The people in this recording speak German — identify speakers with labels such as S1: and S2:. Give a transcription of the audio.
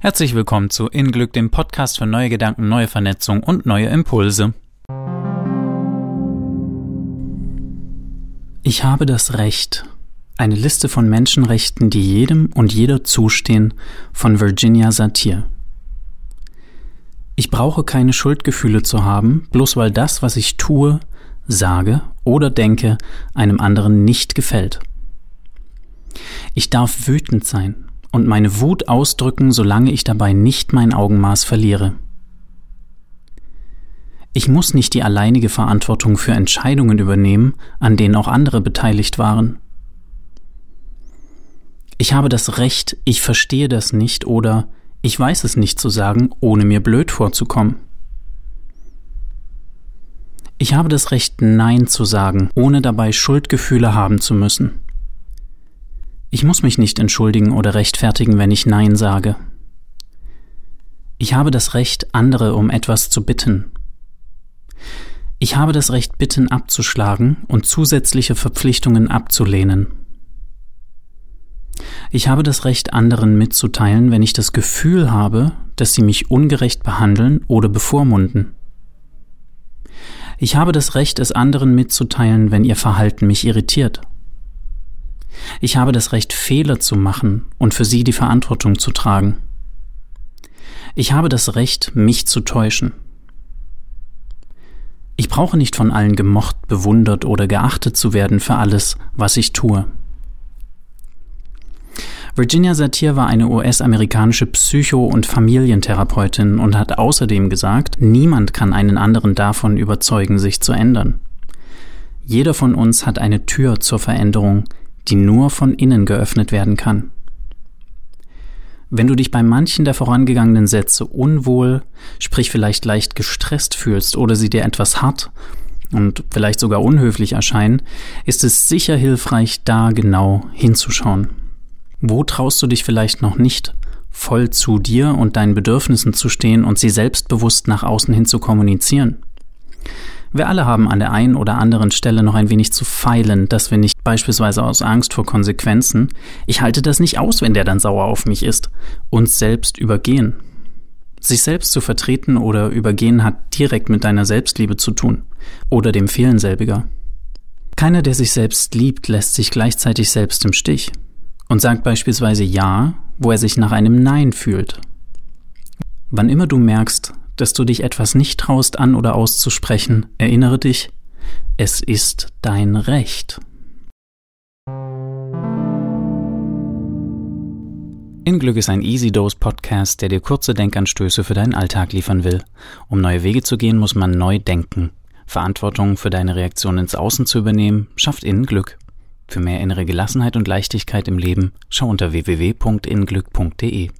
S1: Herzlich willkommen zu In Glück, dem Podcast für neue Gedanken, neue Vernetzung und neue Impulse. Ich habe das Recht. Eine Liste von Menschenrechten, die jedem und jeder zustehen, von Virginia Satir. Ich brauche keine Schuldgefühle zu haben, bloß weil das, was ich tue, sage oder denke, einem anderen nicht gefällt. Ich darf wütend sein, und meine Wut ausdrücken, solange ich dabei nicht mein Augenmaß verliere. Ich muss nicht die alleinige Verantwortung für Entscheidungen übernehmen, an denen auch andere beteiligt waren. Ich habe das Recht, ich verstehe das nicht oder ich weiß es nicht zu sagen, ohne mir blöd vorzukommen. Ich habe das Recht, Nein zu sagen, ohne dabei Schuldgefühle haben zu müssen. Ich muss mich nicht entschuldigen oder rechtfertigen, wenn ich Nein sage. Ich habe das Recht, andere um etwas zu bitten. Ich habe das Recht, Bitten abzuschlagen und zusätzliche Verpflichtungen abzulehnen. Ich habe das Recht, anderen mitzuteilen, wenn ich das Gefühl habe, dass sie mich ungerecht behandeln oder bevormunden. Ich habe das Recht, es anderen mitzuteilen, wenn ihr Verhalten mich irritiert. Ich habe das Recht, Fehler zu machen und für sie die Verantwortung zu tragen. Ich habe das Recht, mich zu täuschen. Ich brauche nicht von allen gemocht, bewundert oder geachtet zu werden für alles, was ich tue. Virginia Satir war eine US-amerikanische Psycho- und Familientherapeutin und hat außerdem gesagt, niemand kann einen anderen davon überzeugen, sich zu ändern. Jeder von uns hat eine Tür zur Veränderung, die nur von innen geöffnet werden kann. Wenn du dich bei manchen der vorangegangenen Sätze unwohl, sprich vielleicht leicht gestresst fühlst oder sie dir etwas hart und vielleicht sogar unhöflich erscheinen, ist es sicher hilfreich, da genau hinzuschauen. Wo traust du dich vielleicht noch nicht, voll zu dir und deinen Bedürfnissen zu stehen und sie selbstbewusst nach außen hin zu kommunizieren? Wir alle haben an der einen oder anderen Stelle noch ein wenig zu feilen, dass wir nicht beispielsweise aus Angst vor Konsequenzen, ich halte das nicht aus, wenn der dann sauer auf mich ist, uns selbst übergehen. Sich selbst zu vertreten oder übergehen hat direkt mit deiner Selbstliebe zu tun oder dem Fehlen selbiger. Keiner, der sich selbst liebt, lässt sich gleichzeitig selbst im Stich und sagt beispielsweise Ja, wo er sich nach einem Nein fühlt. Wann immer du merkst, dass du dich etwas nicht traust an oder auszusprechen, erinnere dich, es ist dein Recht. In Glück ist ein Easy Dose Podcast, der dir kurze Denkanstöße für deinen Alltag liefern will. Um neue Wege zu gehen, muss man neu denken. Verantwortung für deine Reaktion ins Außen zu übernehmen, schafft innen Glück. Für mehr innere Gelassenheit und Leichtigkeit im Leben schau unter www.inglück.de.